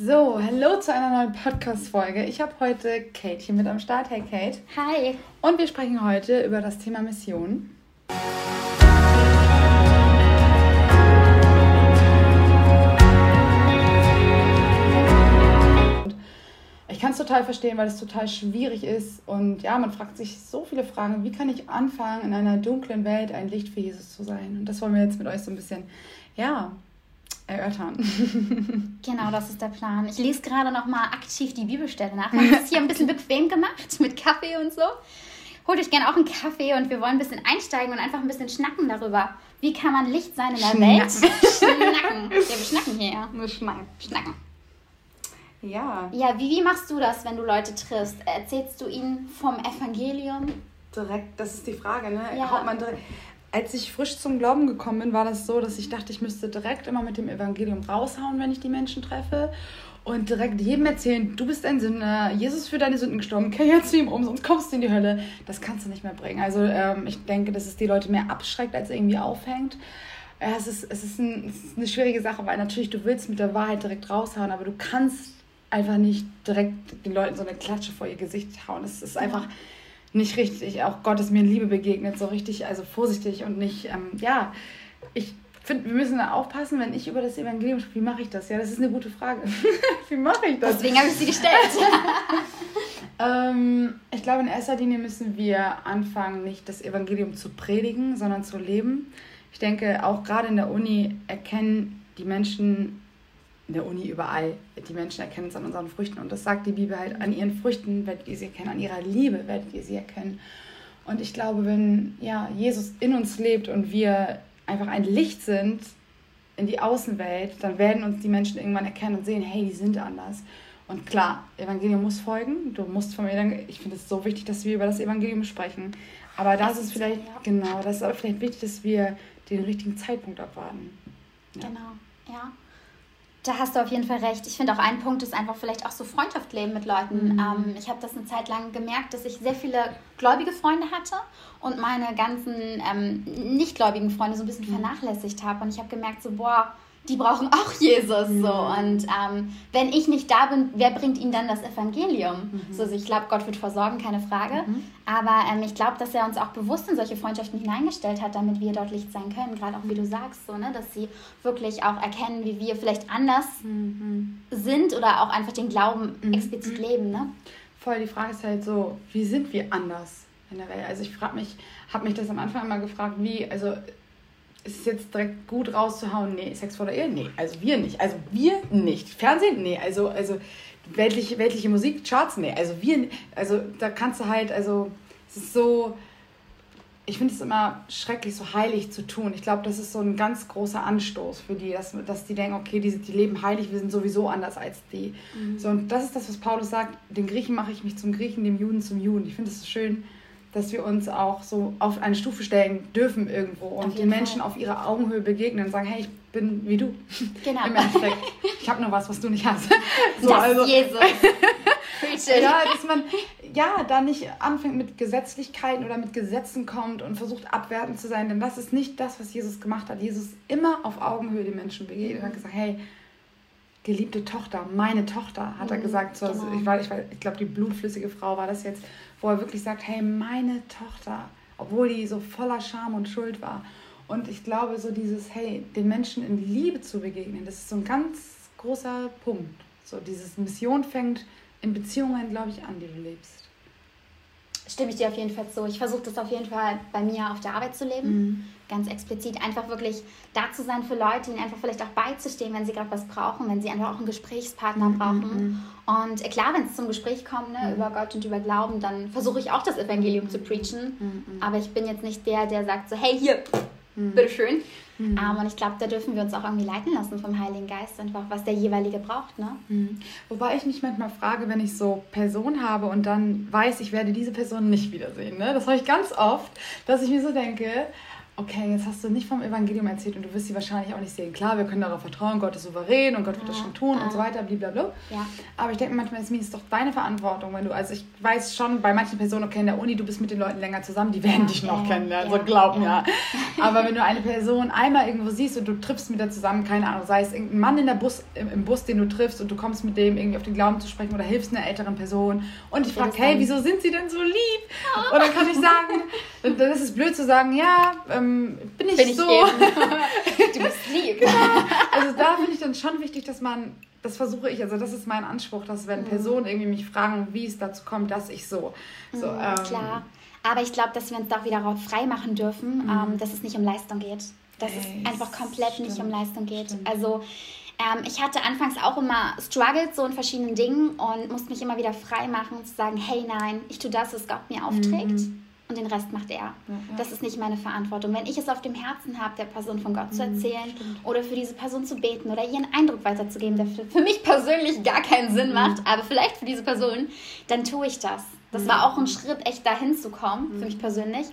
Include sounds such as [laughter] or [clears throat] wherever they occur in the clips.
So, hallo zu einer neuen Podcast-Folge. Ich habe heute Kate hier mit am Start. Hey Kate. Hi. Und wir sprechen heute über das Thema Mission. Ich kann es total verstehen, weil es total schwierig ist. Und ja, man fragt sich so viele Fragen. Wie kann ich anfangen, in einer dunklen Welt ein Licht für Jesus zu sein? Und das wollen wir jetzt mit euch so ein bisschen, ja, erörtern. [laughs] Genau, das ist der Plan. Ich lese gerade noch mal aktiv die Bibelstelle nach. Wir haben es hier ein bisschen bequem gemacht mit Kaffee und so. Holt euch gerne auch einen Kaffee und wir wollen ein bisschen einsteigen und einfach ein bisschen schnacken darüber. Wie kann man Licht sein in der Schnacken. Welt? schnacken. Ja, wir schnacken hier. ja. Nur schneiden. Schnacken. Ja, Ja, wie, wie machst du das, wenn du Leute triffst? Erzählst du ihnen vom Evangelium? direkt, das ist die Frage, ne? Ja. Haut man direkt. Als ich frisch zum Glauben gekommen bin, war das so, dass ich dachte, ich müsste direkt immer mit dem Evangelium raushauen, wenn ich die Menschen treffe. Und direkt jedem erzählen, du bist ein Sünder, Jesus ist für deine Sünden gestorben, kehr jetzt zu ihm um, sonst kommst du in die Hölle. Das kannst du nicht mehr bringen. Also ähm, ich denke, dass es die Leute mehr abschreckt, als irgendwie aufhängt. Ja, es ist, es, ist ein, es ist eine schwierige Sache, weil natürlich du willst mit der Wahrheit direkt raushauen, aber du kannst einfach nicht direkt den Leuten so eine Klatsche vor ihr Gesicht hauen. Es ist einfach nicht richtig. Auch Gott ist mir in Liebe begegnet, so richtig, also vorsichtig und nicht, ähm, ja, ich finde, wir müssen da aufpassen, wenn ich über das Evangelium spreche. Wie mache ich das? Ja, das ist eine gute Frage. [laughs] wie mache ich das? Deswegen habe ich sie gestellt. [laughs] Ähm, ich glaube, in erster Linie müssen wir anfangen, nicht das Evangelium zu predigen, sondern zu leben. Ich denke, auch gerade in der Uni erkennen die Menschen, in der Uni überall, die Menschen erkennen es an unseren Früchten. Und das sagt die Bibel halt, an ihren Früchten werdet ihr sie erkennen, an ihrer Liebe werdet ihr sie erkennen. Und ich glaube, wenn ja, Jesus in uns lebt und wir einfach ein Licht sind in die Außenwelt, dann werden uns die Menschen irgendwann erkennen und sehen, hey, die sind anders. Und klar, Evangelium muss folgen. Du musst vom Evangelium, ich finde es so wichtig, dass wir über das Evangelium sprechen. Aber das ist vielleicht, Ja. genau, das ist aber vielleicht wichtig, dass wir den richtigen Zeitpunkt abwarten. Ja. Genau, ja. Da hast du auf jeden Fall recht. Ich finde auch ein Punkt ist einfach vielleicht auch so Freundschaft leben mit Leuten. Mhm. Ähm, ich habe das eine Zeit lang gemerkt, dass ich sehr viele gläubige Freunde hatte und meine ganzen ähm, nichtgläubigen Freunde so ein bisschen Mhm. vernachlässigt habe. Und ich habe gemerkt, so, boah, die brauchen auch Jesus. So. Mhm. Und ähm, wenn ich nicht da bin, wer bringt ihnen dann das Evangelium? Mhm. So, also ich glaube, Gott wird versorgen, keine Frage. Mhm. Aber ähm, ich glaube, dass er uns auch bewusst in solche Freundschaften hineingestellt hat, damit wir dort Licht sein können. Gerade auch wie du sagst, so, ne? dass sie wirklich auch erkennen, wie wir vielleicht anders Mhm. sind oder auch einfach den Glauben Mhm. explizit leben. Ne? Voll, die Frage ist halt so, wie sind wir anders in der Welt? Also ich frage mich, habe mich das am Anfang immer gefragt, wie, also ist es jetzt direkt gut rauszuhauen? Nee, Sex vor der Ehe? Nee, also wir nicht. Also wir nicht. Fernsehen? Nee, also, also weltliche, weltliche Musik, Charts? Nee, also wir, also da kannst du halt, also es ist so, ich finde es immer schrecklich, so heilig zu tun. Ich glaube, das ist so ein ganz großer Anstoß für die, dass, dass die denken, okay, die, die leben heilig, wir sind sowieso anders als die. So, und das ist das, was Paulus sagt, den Griechen mache ich mich zum Griechen, dem Juden zum Juden. Ich finde es so schön, dass wir uns auch so auf eine Stufe stellen dürfen irgendwo und den Menschen Fall. auf ihrer Augenhöhe begegnen und sagen, hey, ich bin wie du. Genau. Im Endeffekt. Ich habe nur was, was du nicht hast. [laughs] So, das also, Jesus. [laughs] Ja, dass man ja da nicht anfängt mit Gesetzlichkeiten oder mit Gesetzen kommt und versucht abwertend zu sein, denn das ist nicht das, was Jesus gemacht hat. Jesus ist immer auf Augenhöhe den Menschen begegnet und hat gesagt, hey, geliebte Tochter, meine Tochter, hat er Mhm, gesagt. So, also genau. ich war, ich, war, ich glaube, die blutflüssige Frau war das jetzt, wo er wirklich sagt, hey, meine Tochter, obwohl die so voller Scham und Schuld war. Und ich glaube, so dieses, hey, den Menschen in Liebe zu begegnen, das ist so ein ganz großer Punkt. So dieses Mission fängt in Beziehungen, glaube ich, an, die du lebst. Stimme ich dir auf jeden Fall zu. Ich versuche das auf jeden Fall bei mir auf der Arbeit zu leben. Ganz explizit einfach wirklich da zu sein für Leute, ihnen einfach vielleicht auch beizustehen, wenn sie gerade was brauchen, wenn sie einfach auch einen Gesprächspartner brauchen. Und äh, klar, wenn es zum Gespräch kommt, ne, über Gott und über Glauben, dann versuche ich auch das Evangelium zu preachen. Aber ich bin jetzt nicht der, der sagt so, hey, hier, bitteschön. Ähm, und ich glaube, da dürfen wir uns auch irgendwie leiten lassen vom Heiligen Geist, einfach was der jeweilige braucht. Ne? Mhm. Wobei ich mich manchmal frage, wenn ich so Personen habe und dann weiß, ich werde diese Person nicht wiedersehen. Ne? Das habe ich ganz oft, dass ich mir so denke, okay, jetzt hast du nicht vom Evangelium erzählt und du wirst sie wahrscheinlich auch nicht sehen. Klar, wir können darauf vertrauen, Gott ist souverän und Gott wird das schon tun und so weiter, blablabla. Ja. Aber ich denke manchmal, es ist doch deine Verantwortung, wenn du, also ich weiß schon bei manchen Personen, okay, in der Uni, du bist mit den Leuten länger zusammen, die werden ja, dich noch ja, kennenlernen, ja, so glaub mir. Ja. Aber wenn du eine Person einmal irgendwo siehst und du triffst mit der zusammen, keine Ahnung, sei es irgendein Mann in der Bus, im, im Bus, den du triffst und du kommst mit dem irgendwie auf den Glauben zu sprechen oder hilfst einer älteren Person und ich frage, hey, wieso sind sie denn so lieb? Und dann kann ich sagen, dann ist es blöd zu sagen, ja, ähm, bin ich bin ich so. [laughs] du bist lieb. Genau. Also da finde ich dann schon wichtig, dass man, das versuche ich, also das ist mein Anspruch, dass wenn mhm. Personen irgendwie mich fragen, wie es dazu kommt, dass ich so. so mhm, ähm, klar. Aber ich glaube, dass wir uns da wieder frei machen dürfen, mhm. ähm, dass es nicht um Leistung geht. Dass Ey, es einfach komplett stimmt. nicht um Leistung geht. Stimmt. Also ähm, ich hatte anfangs auch immer Struggles so in verschiedenen Dingen und musste mich immer wieder frei machen und zu sagen, hey nein, ich tue das, was Gott mir aufträgt. Mhm und den Rest macht er. Ja. Das ist nicht meine Verantwortung. Wenn ich es auf dem Herzen habe, der Person von Gott zu mhm, erzählen mhm, oder für diese Person zu beten oder ihren Eindruck weiterzugeben, der für mich persönlich gar keinen Sinn mhm. macht, aber vielleicht für diese Person, dann tue ich das. Das mhm. war auch ein Schritt, echt dahin zu kommen, für mich mhm. persönlich.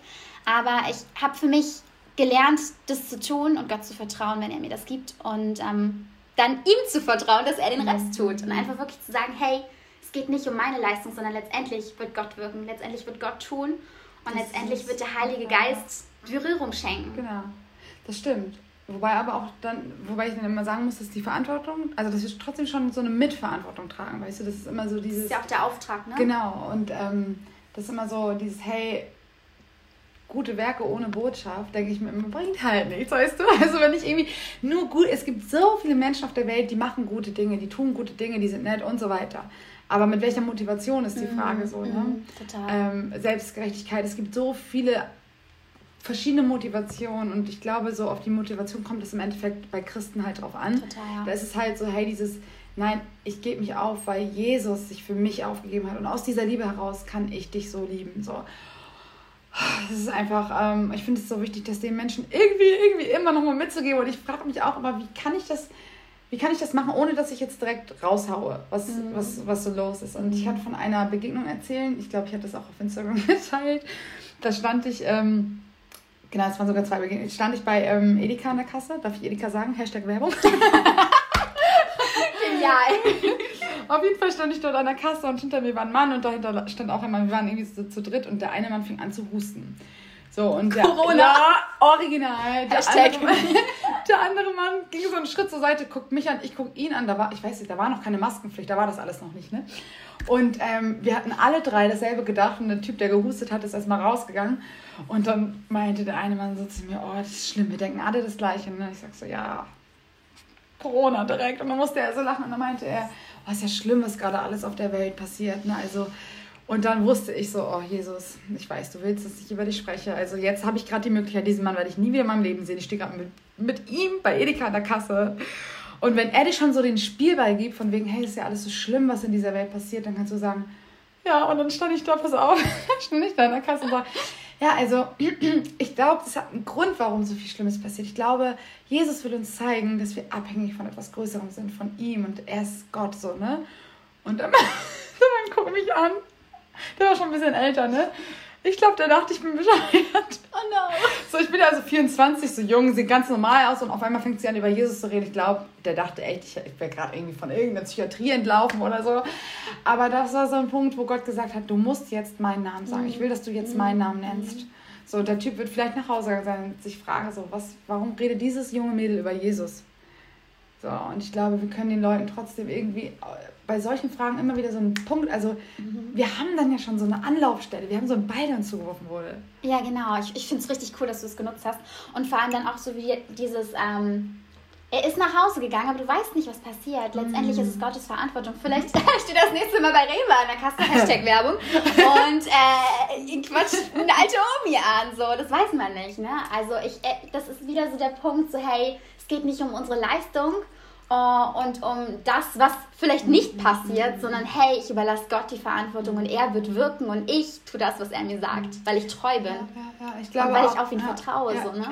Aber ich habe für mich gelernt, das zu tun und Gott zu vertrauen, wenn er mir das gibt und ähm, dann ihm zu vertrauen, dass er den Rest tut und einfach wirklich zu sagen, hey, es geht nicht um meine Leistung, sondern letztendlich wird Gott wirken, letztendlich wird Gott tun und das letztendlich wird der Heilige Geist Berührung schenken. Genau, das stimmt. Wobei aber auch dann, wobei ich dann immer sagen muss, dass die Verantwortung, also dass wir trotzdem schon so eine Mitverantwortung tragen, weißt du, das ist immer so dieses. Das ist ja auch der Auftrag, ne? Genau, und ähm, das ist immer so dieses, hey, gute Werke ohne Botschaft, denke ich mir immer, bringt halt nichts, weißt du? [laughs] Also wenn ich irgendwie nur gut, es gibt so viele Menschen auf der Welt, die machen gute Dinge, die tun gute Dinge, die sind nett und so weiter. Aber mit welcher Motivation ist die mhm, Frage so, ne? Mhm, total. Ähm, Selbstgerechtigkeit, es gibt so viele verschiedene Motivationen und ich glaube, so auf die Motivation kommt es im Endeffekt bei Christen halt drauf an. Total, ja. Da ist es halt so, hey, dieses, nein, ich gebe mich auf, weil Jesus sich für mich aufgegeben hat und aus dieser Liebe heraus kann ich dich so lieben, so. Das ist einfach, ähm, ich finde es so wichtig, das den Menschen irgendwie, irgendwie immer nochmal mitzugeben und ich frage mich auch immer, wie kann ich das wie kann ich das machen, ohne dass ich jetzt direkt raushaue, was, mhm. was, was so los ist. Und ich hatte von einer Begegnung erzählen, ich glaube, ich hatte das auch auf Instagram [laughs] geteilt. Da stand ich, ähm, genau, es waren sogar zwei Begegnungen, stand ich bei ähm, Edeka an der Kasse, darf ich Edeka sagen? Hashtag Werbung. [laughs] Auf jeden Fall stand ich dort an der Kasse und hinter mir war ein Mann und dahinter stand auch ein Mann. Wir waren irgendwie zu, zu dritt und der eine Mann fing an zu husten. So, und der, Corona. Ja, original. Der andere, [laughs] der andere Mann ging so einen Schritt zur Seite, guckt mich an, ich guck ihn an. Da war, ich weiß nicht, da war noch keine Maskenpflicht, da war das alles noch nicht, ne? Und ähm, wir hatten alle drei dasselbe gedacht und der Typ, der gehustet hat, ist erstmal rausgegangen. Und dann meinte der eine Mann so zu mir, oh, das ist schlimm, wir denken alle das Gleiche. Und ich sag so, ja, Corona direkt. Und dann musste er so lachen und dann meinte er, ist ja schlimm, was gerade alles auf der Welt passiert. Ne? Also und dann wusste ich so, oh Jesus, ich weiß, du willst, dass ich über dich spreche. Also jetzt habe ich gerade die Möglichkeit, diesen Mann werde ich nie wieder in meinem Leben sehen. Ich stehe gerade mit, mit ihm bei Edeka an der Kasse. Und wenn er dir schon so den Spielball gibt, von wegen, hey, ist ja alles so schlimm, was in dieser Welt passiert, dann kannst du sagen, ja, und dann stand ich da, pass auf, stand [laughs] ich da in der Kasse und sag, ja, also [clears throat] ich glaube, das hat einen Grund, warum so viel Schlimmes passiert. Ich glaube, Jesus will uns zeigen, dass wir abhängig von etwas Größerem sind, von ihm und er ist Gott so, ne? Und [laughs] dann, dann guck mich an der war schon ein bisschen älter, ne? Ich glaube, der dachte, ich bin bescheuert. Oh no. So, ich bin also 24, so jung, sieht ganz normal aus und auf einmal fängt sie an, über Jesus zu reden. Ich glaube, der dachte echt, ich, ich wäre gerade irgendwie von irgendeiner Psychiatrie entlaufen oder so. Aber das war so ein Punkt, wo Gott gesagt hat, du musst jetzt meinen Namen sagen. Ich will, dass du jetzt meinen Namen nennst. So, der Typ wird vielleicht nach Hause sein und sich fragen, so, was, warum redet dieses junge Mädel über Jesus? So, und ich glaube, wir können den Leuten trotzdem irgendwie bei solchen Fragen immer wieder so einen Punkt, also mhm. wir haben dann ja schon so eine Anlaufstelle, wir haben so einen Ball, der uns zugeworfen wurde. Ja, genau. Ich, ich finde es richtig cool, dass du es genutzt hast. Und vor allem dann auch so wie dieses, ähm, er ist nach Hause gegangen, aber du weißt nicht, was passiert. Letztendlich mhm. ist es Gottes Verantwortung. Vielleicht [laughs] steht das nächste Mal bei Rewe an der Kasse, [laughs] Hashtag Werbung, und äh, quatscht eine alte Omi an, so, das weiß man nicht, ne? Also ich, äh, das ist wieder so der Punkt, so hey, es geht nicht um unsere Leistung, und um das, was vielleicht nicht passiert, sondern hey, ich überlasse Gott die Verantwortung und er wird wirken und ich tue das, was er mir sagt, weil ich treu bin. Ja, ja, ja. Ich glaube und weil auch, ich auf ihn vertraue. so, ne?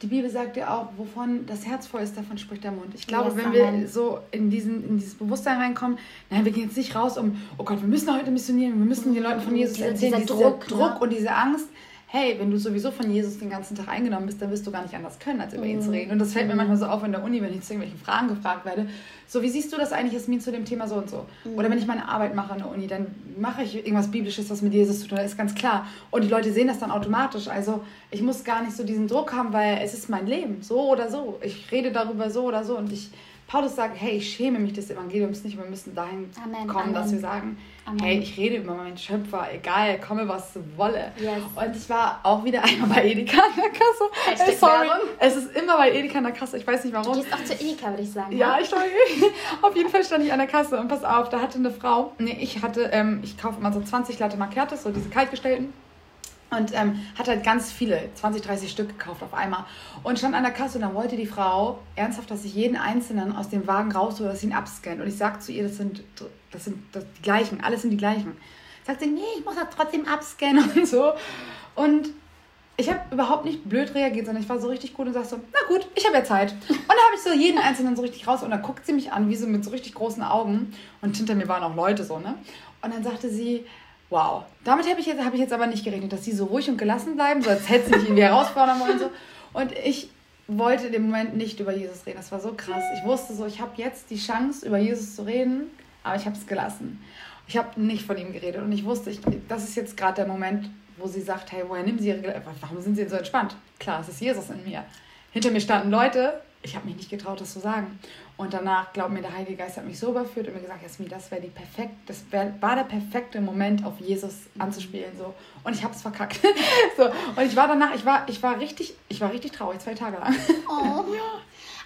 Die Bibel sagt ja auch, wovon das Herz voll ist, davon spricht der Mund. Ich glaube, yes, wenn wir so in, diesen, in dieses Bewusstsein reinkommen, nein, wir gehen jetzt nicht raus um, oh Gott, wir müssen heute missionieren, wir müssen den Leuten von Jesus erzählen, dieser, dieser Druck, Druck ne? und diese Angst. Hey, wenn du sowieso von Jesus den ganzen Tag eingenommen bist, dann wirst du gar nicht anders können, als über ihn zu reden. Und das fällt mir manchmal so auf in der Uni, wenn ich zu irgendwelchen Fragen gefragt werde. So, wie siehst du das eigentlich, Jasmin, zu dem Thema so und so? Oder wenn ich meine Arbeit mache an der Uni, dann mache ich irgendwas Biblisches, was mit Jesus zu tun hat, ist ganz klar. Und die Leute sehen das dann automatisch. Also ich muss gar nicht so diesen Druck haben, weil es ist mein Leben, so oder so. Ich rede darüber so oder so und ich Paulus sagt, hey, ich schäme mich des Evangeliums nicht. Wir müssen dahin Amen. kommen, Amen. dass wir sagen, Amen. hey, ich rede über meinen Schöpfer, egal, komme was wolle. Yes. Und ich war auch wieder einmal bei Edeka an der Kasse. Äh, sorry, es ist immer bei Edeka an der Kasse. Ich weiß nicht warum. Du gehst auch zu Edeka, würde ich sagen. Ja, ne? ich stand, [laughs] auf jeden Fall stand ich an der Kasse und pass auf, da hatte eine Frau, nee, ich hatte, ähm, ich kaufe immer so 20 Latte Macchiatos, so diese kaltgestellten. Und ähm, hat halt ganz viele, 20, 30 Stück gekauft auf einmal. Und stand an der Kasse und dann wollte die Frau ernsthaft, dass ich jeden einzelnen aus dem Wagen raushole, dass sie ihn abscannt. Und ich sag zu ihr, das sind, das sind das, die gleichen, alles sind die gleichen. Sagt sie, nee, ich muss das trotzdem abscannen und so. Und ich habe überhaupt nicht blöd reagiert, sondern ich war so richtig gut und sag so, na gut, ich habe ja Zeit. Und da habe ich so jeden einzelnen so richtig raus und dann guckt sie mich an, wie so mit so richtig großen Augen. Und hinter mir waren auch Leute so, ne? Und dann sagte sie, Wow. Damit habe ich, jetzt, hab ich jetzt aber nicht gerechnet, dass sie so ruhig und gelassen bleiben, so als hätte sie mich irgendwie [laughs] herausfordern wollen. So. Und ich wollte in dem Moment nicht über Jesus reden. Das war so krass. Ich wusste so, ich habe jetzt die Chance, über Jesus zu reden, aber ich habe es gelassen. Ich habe nicht von ihm geredet und ich wusste, ich, das ist jetzt gerade der Moment, wo sie sagt, hey, woher nimmt sie ihre... Warum sind sie so entspannt? Klar, es ist Jesus in mir. Hinter mir standen Leute, ich habe mich nicht getraut, das zu sagen. Und danach, glaub mir, der Heilige Geist hat mich so überführt und mir gesagt, Jasmin, das wäre die perfekt, das wär, war der perfekte Moment, auf Jesus anzuspielen. So. Und ich habe es verkackt. [laughs] so. Und ich war danach, ich war, ich war richtig, ich war richtig traurig, zwei Tage lang. Oh. [laughs]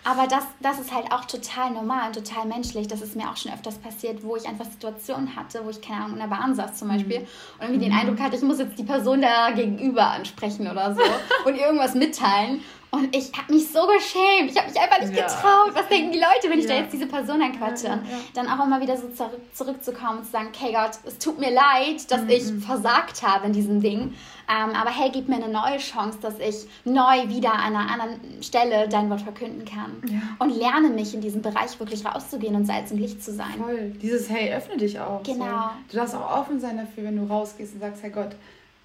Aber das, das ist halt auch total normal und total menschlich. Das ist mir auch schon öfters passiert, wo ich einfach Situationen hatte, wo ich, keine Ahnung, in der Bahn saß zum Beispiel mhm. und irgendwie den. Eindruck hatte, ich muss jetzt die Person da gegenüber ansprechen oder so [laughs] und irgendwas mitteilen. Und ich habe mich so geschämt. Ich habe mich einfach nicht ja. getraut. Was denken die Leute, wenn ich ja. da jetzt diese Person anquatsche? Ja, Dann auch immer wieder so zurück, zurückzukommen und zu sagen, okay Gott, es tut mir leid, dass mhm. ich versagt habe in diesem Ding. Ähm, aber hey, gib mir eine neue Chance, dass ich neu wieder an einer anderen Stelle dein Wort verkünden kann. Und lerne mich in diesem Bereich wirklich rauszugehen und Salz und Licht zu sein. Voll. Dieses Hey, öffne dich auch. Genau. So. Du darfst auch offen sein dafür, wenn du rausgehst und sagst, hey Gott,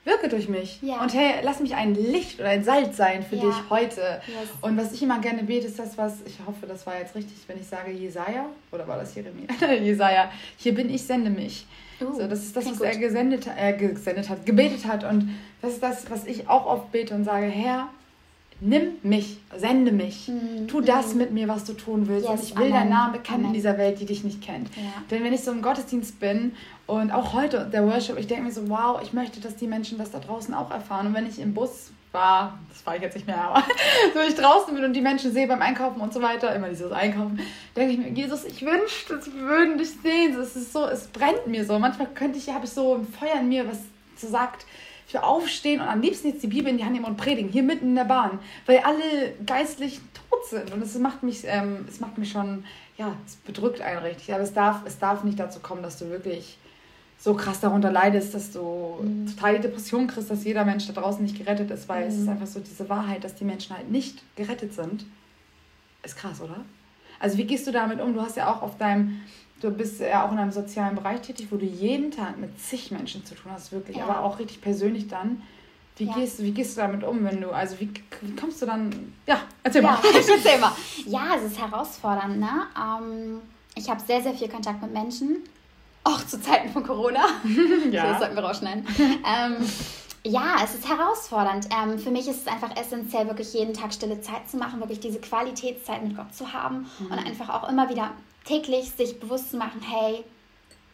wirke durch mich. Ja. Und hey, lass mich ein Licht oder ein Salz sein für ja. dich heute. Yes. Und was ich immer gerne bete, ist das, was, ich hoffe, das war jetzt richtig, wenn ich sage Jesaja, oder war das Jeremia? [laughs] Jesaja, hier bin ich, sende mich. Uh, so, das ist das, was gut. er gesendet, äh, gesendet hat, gebetet hat. Und das ist das, was ich auch oft bete und sage, Herr, nimm mich, sende mich, mm, tu das mm. mit mir, was du tun willst. Yes, und ich will deinen Namen bekennen in dieser Welt, die dich nicht kennt. Ja. Denn wenn ich so im Gottesdienst bin und auch heute der Worship, ich denke mir so, wow, ich möchte, dass die Menschen das da draußen auch erfahren. Und wenn ich im Bus war, das war ich jetzt nicht mehr, aber [laughs] so wenn ich draußen bin und die Menschen sehe beim Einkaufen und so weiter, immer dieses Einkaufen, denke ich mir, Jesus, ich wünschte, sie würden dich sehen. Es ist so, es brennt mir so. Manchmal könnte ich, habe ich so ein Feuer in mir, was so sagt, ich will aufstehen und am liebsten jetzt die Bibel in die Hand nehmen und predigen, hier mitten in der Bahn, weil alle geistlich tot sind. Und es macht mich, ähm, es macht mich schon, ja, es bedrückt einen richtig. Aber es darf, es darf nicht dazu kommen, dass du wirklich so krass darunter leidest, dass du mhm. total die Depression kriegst, dass jeder Mensch da draußen nicht gerettet ist, weil mhm. es ist mhm. einfach so diese Wahrheit, dass die Menschen halt nicht gerettet sind. Ist krass, oder? Also wie gehst du damit um? Du hast ja auch auf deinem Du bist ja auch in einem sozialen Bereich tätig, wo du jeden Tag mit zig Menschen zu tun hast, wirklich, ja. aber auch richtig persönlich dann. Wie, ja. gehst, wie gehst du damit um, wenn du, also wie, wie kommst du dann, ja, erzähl ja, mal. [laughs] erzähl mal. [laughs] Ja, es ist herausfordernd, ne? Ähm, ich habe sehr, sehr viel Kontakt mit Menschen, auch zu Zeiten von Corona. [laughs] ja. das sollten wir rausschneiden. ähm, ja, es ist herausfordernd. Ähm, für mich ist es einfach essentiell, wirklich jeden Tag stille Zeit zu machen, wirklich diese Qualitätszeit mit Gott zu haben mhm. und einfach auch immer wieder täglich sich bewusst zu machen, hey,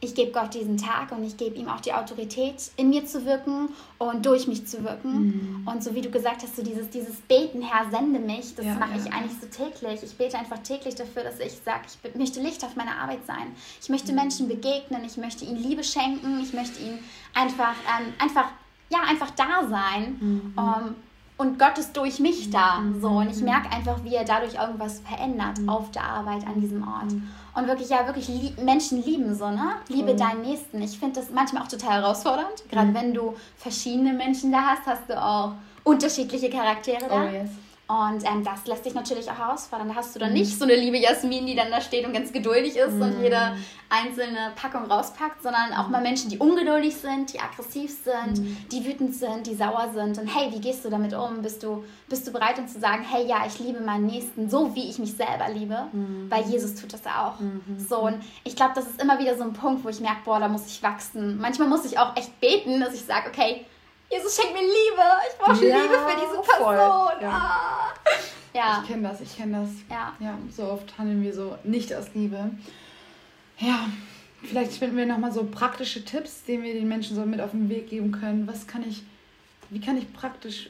ich gebe Gott diesen Tag und ich gebe ihm auch die Autorität, in mir zu wirken und durch mich zu wirken. Mhm. Und so wie du gesagt hast, so dieses, dieses Beten, Herr, sende mich, das ja, mache ich eigentlich so täglich. Ich bete einfach täglich dafür, dass ich sage, ich möchte Licht auf meiner Arbeit sein. Ich möchte mhm. Menschen begegnen, ich möchte ihnen Liebe schenken, ich möchte ihnen einfach, ähm, einfach, ja, einfach da sein. Mhm. Um, ähm, und Gott ist durch mich da. Mhm. So. Und ich merke einfach, wie er dadurch irgendwas verändert mhm. auf der Arbeit an diesem Ort. Mhm. Und wirklich, ja, wirklich lieb, Menschen lieben so, ne? Liebe deinen Nächsten. Ich finde das manchmal auch total herausfordernd. Gerade wenn du verschiedene Menschen da hast, hast du auch unterschiedliche Charaktere da. Oh, yes. Und ähm, das lässt dich natürlich auch herausfordern. Da hast du dann mhm. nicht so eine liebe Jasmin, die dann da steht und ganz geduldig ist mhm. und jede einzelne Packung rauspackt, sondern auch mal Menschen, die ungeduldig sind, die aggressiv sind, mhm. die wütend sind, die sauer sind. Und hey, wie gehst du damit um? Bist du, bist du bereit, um zu sagen, hey, ja, ich liebe meinen Nächsten so, wie ich mich selber liebe? Mhm. Weil Jesus tut das auch. Mhm. So, und ich glaube, das ist immer wieder so ein Punkt, wo ich merke, boah, da muss ich wachsen. Manchmal muss ich auch echt beten, dass ich sage, okay, Jesus schenkt mir Liebe. Ich brauche ja, Liebe für diese Person. Ja. Ah. ja. Ich kenne das, ich kenne das. Ja. ja. So oft handeln wir so nicht aus Liebe. Ja, vielleicht finden wir nochmal so praktische Tipps, die wir den Menschen so mit auf den Weg geben können. Was kann ich, wie kann ich praktisch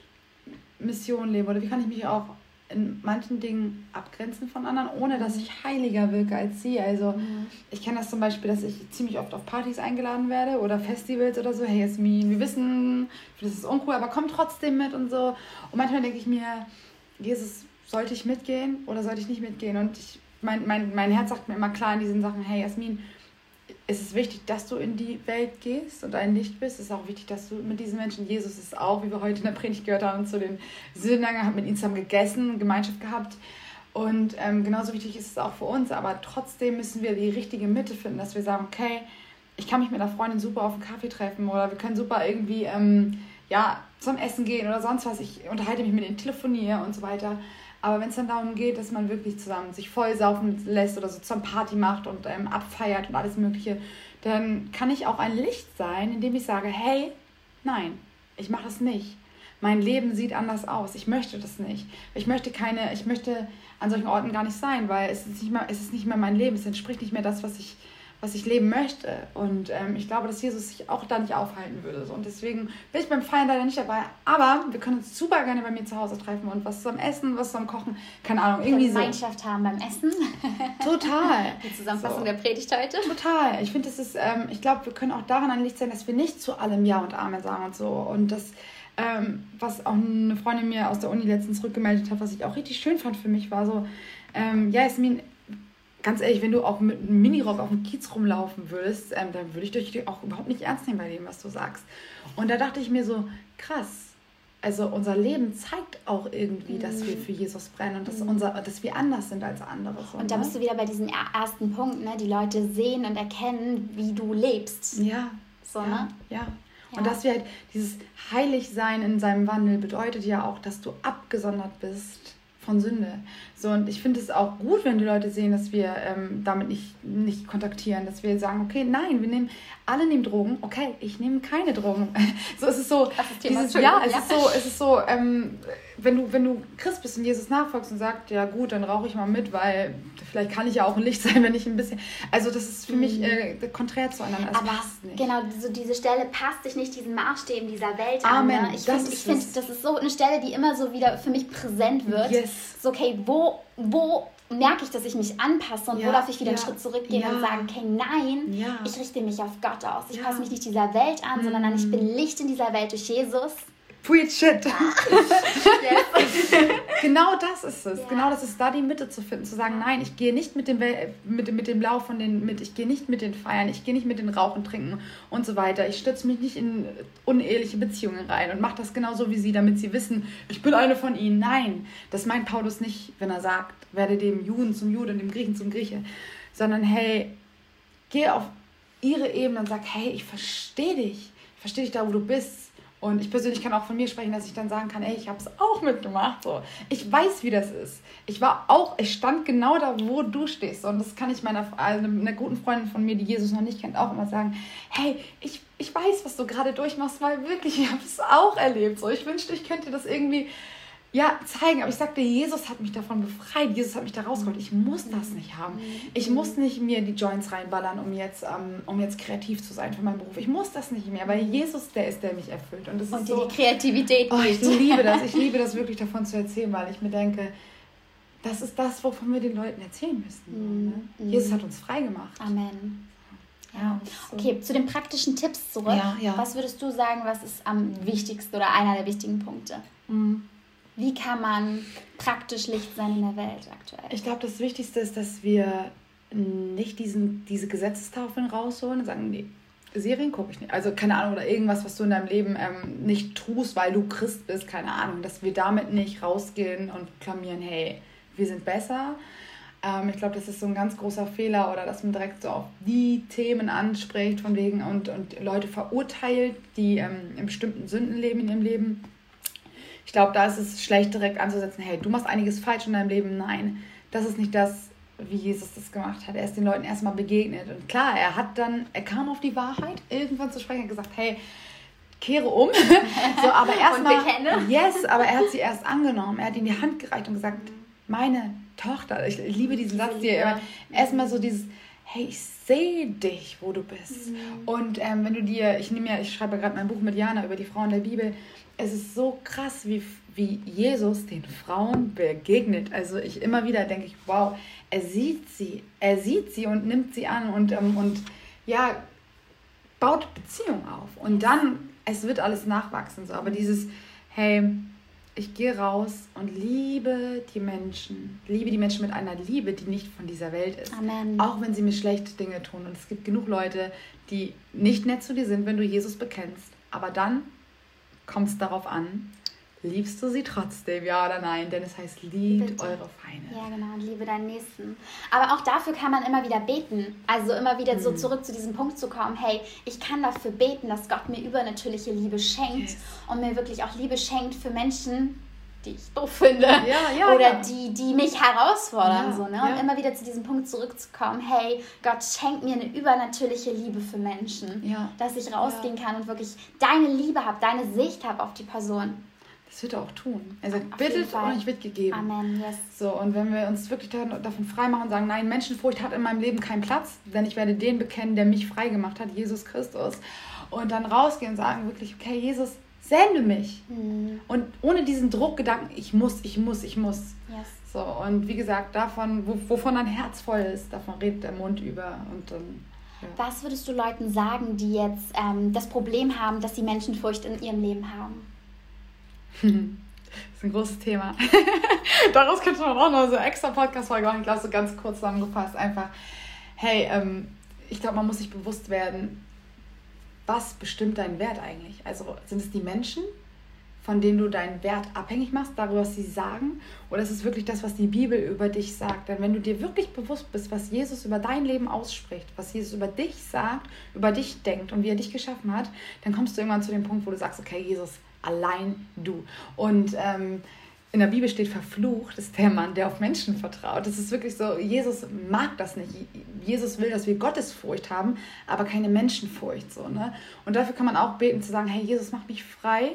Mission leben oder wie kann ich mich auch in manchen Dingen abgrenzen von anderen, ohne dass ich heiliger wirke als sie. Also mhm. ich kenne das zum Beispiel, dass ich ziemlich oft auf Partys eingeladen werde oder Festivals oder so. Hey Jasmin, wir wissen, das ist uncool, aber komm trotzdem mit und so. Und manchmal denke ich mir, Jesus, sollte ich mitgehen oder sollte ich nicht mitgehen? Und ich, mein, mein, mein Herz sagt mir immer klar in diesen Sachen, hey Jasmin, es ist wichtig, dass du in die Welt gehst und ein Licht bist. Es ist auch wichtig, dass du mit diesen Menschen, Jesus ist auch, wie wir heute in der Predigt gehört haben, zu den Sündern, hat mit ihnen zusammen gegessen, Gemeinschaft gehabt. Und ähm, genauso wichtig ist es auch für uns, aber trotzdem müssen wir die richtige Mitte finden, dass wir sagen, okay, ich kann mich mit einer Freundin super auf einen Kaffee treffen oder wir können super irgendwie ähm, ja, zum Essen gehen oder sonst was. Ich unterhalte mich mit ihnen, telefoniere und so weiter. Aber wenn es dann darum geht, dass man wirklich zusammen sich vollsaufen lässt oder so zum Party macht und ähm, abfeiert und alles Mögliche, dann kann ich auch ein Licht sein, indem ich sage, hey, nein, ich mache das nicht. Mein Leben sieht anders aus. Ich möchte das nicht. Ich möchte keine, ich möchte an solchen Orten gar nicht sein, weil es ist nicht mehr, es ist nicht mehr mein Leben. Es entspricht nicht mehr das, was ich was ich leben möchte. Und ähm, ich glaube, dass Jesus sich auch da nicht aufhalten würde. So. Und deswegen bin ich beim Feiern leider nicht dabei. Aber wir können uns super gerne bei mir zu Hause treffen und was zum Essen, was zum Kochen, keine Ahnung, irgendwie so. Gemeinschaft haben beim Essen. [laughs] Total. Die Zusammenfassung so. der Predigt heute. Total. Ich finde, das ist, ähm, ich glaube, wir können auch daran ein Licht sein, dass wir nicht zu allem Ja und Amen sagen und so. Und das, ähm, was auch eine Freundin mir aus der Uni letztens rückgemeldet hat, was ich auch richtig schön fand für mich, war so, ähm, ja, Jasmin, ganz ehrlich, wenn du auch mit einem Minirock auf dem Kiez rumlaufen würdest, ähm, dann würde ich dich auch überhaupt nicht ernst nehmen bei dem, was du sagst. Und da dachte ich mir so, krass. Also unser Leben zeigt auch irgendwie, dass wir mhm. für Jesus brennen und dass, mhm. unser, dass wir anders sind als andere. So, und da ne? bist du wieder bei diesem ersten Punkt, ne? Die Leute sehen und erkennen, wie du lebst. Ja. So, ja, ne? ja. Ja. Und dass wir halt dieses Heiligsein in seinem Wandel bedeutet ja auch, dass du abgesondert bist von Sünde. So, und ich finde es auch gut, wenn die Leute sehen, dass wir ähm, damit nicht, nicht kontaktieren, dass wir sagen, okay, nein, wir nehmen, alle nehmen Drogen, okay, ich nehme keine Drogen. [laughs] so ist es so, dieses, ja, es ja. ist so, es ist so, ähm, wenn du, wenn du Christ bist und Jesus nachfolgst und sagst, ja gut, dann rauche ich mal mit, weil vielleicht kann ich ja auch ein Licht sein, [laughs] wenn ich ein bisschen. Also das ist für mhm. mich äh, konträr zueinander. Das Aber passt nicht. Genau, so diese Stelle passt sich nicht diesen Maßstäben dieser Welt Amen. an. Ne? Ich finde, find, das ist so eine Stelle, die immer so wieder für mich präsent wird. Yes. So, okay, wo, wo merke ich, dass ich mich anpasse und ja, wo darf ich wieder ja, einen Schritt zurückgehen ja. und sagen, okay, nein, ja. ich richte mich auf Gott aus. Ich passe mich nicht dieser Welt an, mhm. sondern ich bin Licht in dieser Welt durch Jesus. Preach shit. [laughs] genau das ist es. Ja. Genau das ist da die Mitte zu finden, zu sagen, nein, ich gehe nicht mit dem, mit, mit dem Lauf von den, mit, ich gehe nicht mit den Feiern, ich gehe nicht mit den Rauchen, Trinken und so weiter. Ich stürze mich nicht in uneheliche Beziehungen rein und mache das genauso wie sie, damit sie wissen, ich bin eine von ihnen. Nein, das meint Paulus nicht, wenn er sagt, werde dem Juden zum Juden, dem Griechen zum Grieche, sondern hey, geh auf ihre Ebene und sag, hey, ich verstehe dich. Ich verstehe dich da, wo du bist und ich persönlich kann auch von mir sprechen, dass ich dann sagen kann, ey, ich habe es auch mitgemacht. So. Ich weiß, wie das ist. Ich war auch, ich stand genau da, wo du stehst. Und das kann ich meiner also einer guten Freundin von mir, die Jesus noch nicht kennt, auch immer sagen. Hey, ich, ich weiß, was du gerade durchmachst, weil wirklich, ich habe es auch erlebt. So, ich wünschte, ich könnte das irgendwie ja, zeigen. Aber ich sagte, Jesus hat mich davon befreit. Jesus hat mich da rausgeholt. Ich muss das nicht haben. Ich muss nicht mir die Joints reinballern, um jetzt, ähm, um jetzt kreativ zu sein für meinen Beruf. Ich muss das nicht mehr, weil Jesus der ist, der mich erfüllt. Und, das und ist dir so, die Kreativität oh, Ich liebe das. Ich [laughs] liebe das wirklich davon zu erzählen, weil ich mir denke, das ist das, wovon wir den Leuten erzählen müssen. Ne? Mhm. Jesus hat uns frei gemacht. Amen. Ja. Okay, zu den praktischen Tipps zurück. Ja, ja. Was würdest du sagen, was ist am wichtigsten oder einer der wichtigen Punkte? Mhm. Wie kann man praktisch Licht sein in der Welt aktuell? Ich glaube, das Wichtigste ist, dass wir nicht diesen, diese Gesetzestafeln rausholen und sagen, nee, Serien gucke ich nicht. Also keine Ahnung, oder irgendwas, was du in deinem Leben ähm, nicht tust, weil du Christ bist, keine Ahnung, dass wir damit nicht rausgehen und klamieren, hey, wir sind besser. Ähm, ich glaube, das ist so ein ganz großer Fehler oder dass man direkt so auf die Themen anspricht von wegen und, und Leute verurteilt, die ähm, in bestimmten Sünden leben in ihrem Leben. Ich glaube, da ist es schlecht direkt anzusetzen, hey, du machst einiges falsch in deinem Leben. Nein, das ist nicht das, wie Jesus das gemacht hat. Er ist den Leuten erstmal begegnet. Und klar, er hat dann, er kam auf die Wahrheit irgendwann zu sprechen und gesagt, hey, kehre um. [laughs] so, aber erstmal. Yes, aber er hat sie erst angenommen. Er hat ihnen die Hand gereicht und gesagt, meine Tochter, ich liebe diesen Satz hier. Erstmal so dieses, hey, ich sehe dich, wo du bist. Mhm. Und ähm, wenn du dir, ich nehme ja, ich schreibe gerade mein Buch mit Jana über die Frauen der Bibel, es ist so krass, wie, wie Jesus den Frauen begegnet. Also ich immer wieder denke ich, wow, er sieht sie, er sieht sie und nimmt sie an und, ähm, und ja, baut Beziehung auf. Und dann, es wird alles nachwachsen. So. Aber dieses, hey, ich gehe raus und liebe die Menschen. Liebe die Menschen mit einer Liebe, die nicht von dieser Welt ist. Amen. Auch wenn sie mir schlechte Dinge tun. Und es gibt genug Leute, die nicht nett zu dir sind, wenn du Jesus bekennst. Aber dann kommt es darauf an, liebst du sie trotzdem, ja oder nein? Denn es heißt, liebt Bitte. eure Feinde. Ja, genau, und liebe deinen Nächsten. Aber auch dafür kann man immer wieder beten. Also immer wieder mhm. so zurück zu diesem Punkt zu kommen, hey, ich kann dafür beten, dass Gott mir übernatürliche Liebe schenkt yes. und mir wirklich auch Liebe schenkt für Menschen, die ich doof finde. Ja, ja, oder ja. Die, die mich herausfordern. So, ne? Und immer wieder zu diesem Punkt zurückzukommen, hey, Gott schenkt mir eine übernatürliche Liebe für Menschen. Dass ich rausgehen kann und wirklich deine Liebe habe, deine Sicht habe auf die Person. Das wird er auch tun. Er sagt, bittet und ich wird gegeben. Amen, yes. So, und wenn wir uns wirklich davon freimachen und sagen, nein, Menschenfurcht hat in meinem Leben keinen Platz, denn ich werde den bekennen, der mich frei gemacht hat, Jesus Christus. Und dann rausgehen und sagen wirklich, okay, Jesus, sende mich. Mhm. Und ohne diesen Druckgedanken, ich muss, ich muss, ich muss. Yes. So, und wie gesagt, davon, wovon ein Herz voll ist, davon redet der Mund über. Und dann, ja. Was würdest du Leuten sagen, die jetzt ähm, das Problem haben, dass sie Menschenfurcht in ihrem Leben haben? [laughs] Das ist ein großes Thema. [laughs] Daraus könnte man auch noch so extra Podcast-Folge machen. Ich glaube, so ganz kurz zusammengefasst. Einfach, hey, ähm, ich glaube, man muss sich bewusst werden, was bestimmt deinen Wert eigentlich? Also sind es die Menschen, von denen du deinen Wert abhängig machst, darüber, was sie sagen? Oder ist es wirklich das, was die Bibel über dich sagt? Denn wenn du dir wirklich bewusst bist, was Jesus über dein Leben ausspricht, was Jesus über dich sagt, über dich denkt und wie er dich geschaffen hat, dann kommst du irgendwann zu dem Punkt, wo du sagst, okay, Jesus, allein du. Und ähm, in der Bibel steht, verflucht ist der Mann, der auf Menschen vertraut. Das ist wirklich so, Jesus mag das nicht. Jesus will, dass wir Gottesfurcht haben, aber keine Menschenfurcht. So, ne? Und dafür kann man auch beten, zu sagen, hey, Jesus, mach mich frei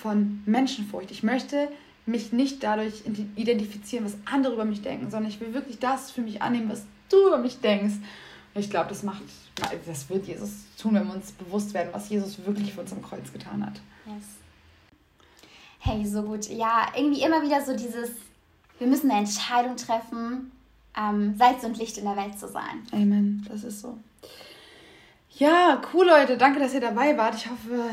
von Menschenfurcht. Ich möchte mich nicht dadurch identifizieren, was andere über mich denken, sondern ich will wirklich das für mich annehmen, was du über mich denkst. Ich glaube, das macht, das wird Jesus tun, wenn wir uns bewusst werden, was Jesus wirklich für uns am Kreuz getan hat. Yes. Hey, so gut. Ja, irgendwie immer wieder so dieses, wir müssen eine Entscheidung treffen, ähm, Salz und Licht in der Welt zu sein. Amen, das ist so. Ja, cool, Leute. Danke, dass ihr dabei wart. Ich hoffe,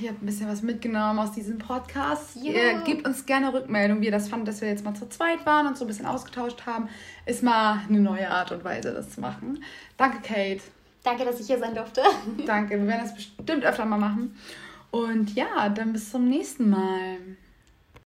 ihr habt ein bisschen was mitgenommen aus diesem Podcast. Ja. Ihr gebt uns gerne Rückmeldung, wie ihr das fandet, dass wir jetzt mal zu zweit waren und so ein bisschen ausgetauscht haben. Ist mal eine neue Art und Weise, das zu machen. Danke, Kate. Danke, dass ich hier sein durfte. Danke, wir werden das bestimmt öfter mal machen. Und ja, dann bis zum nächsten Mal.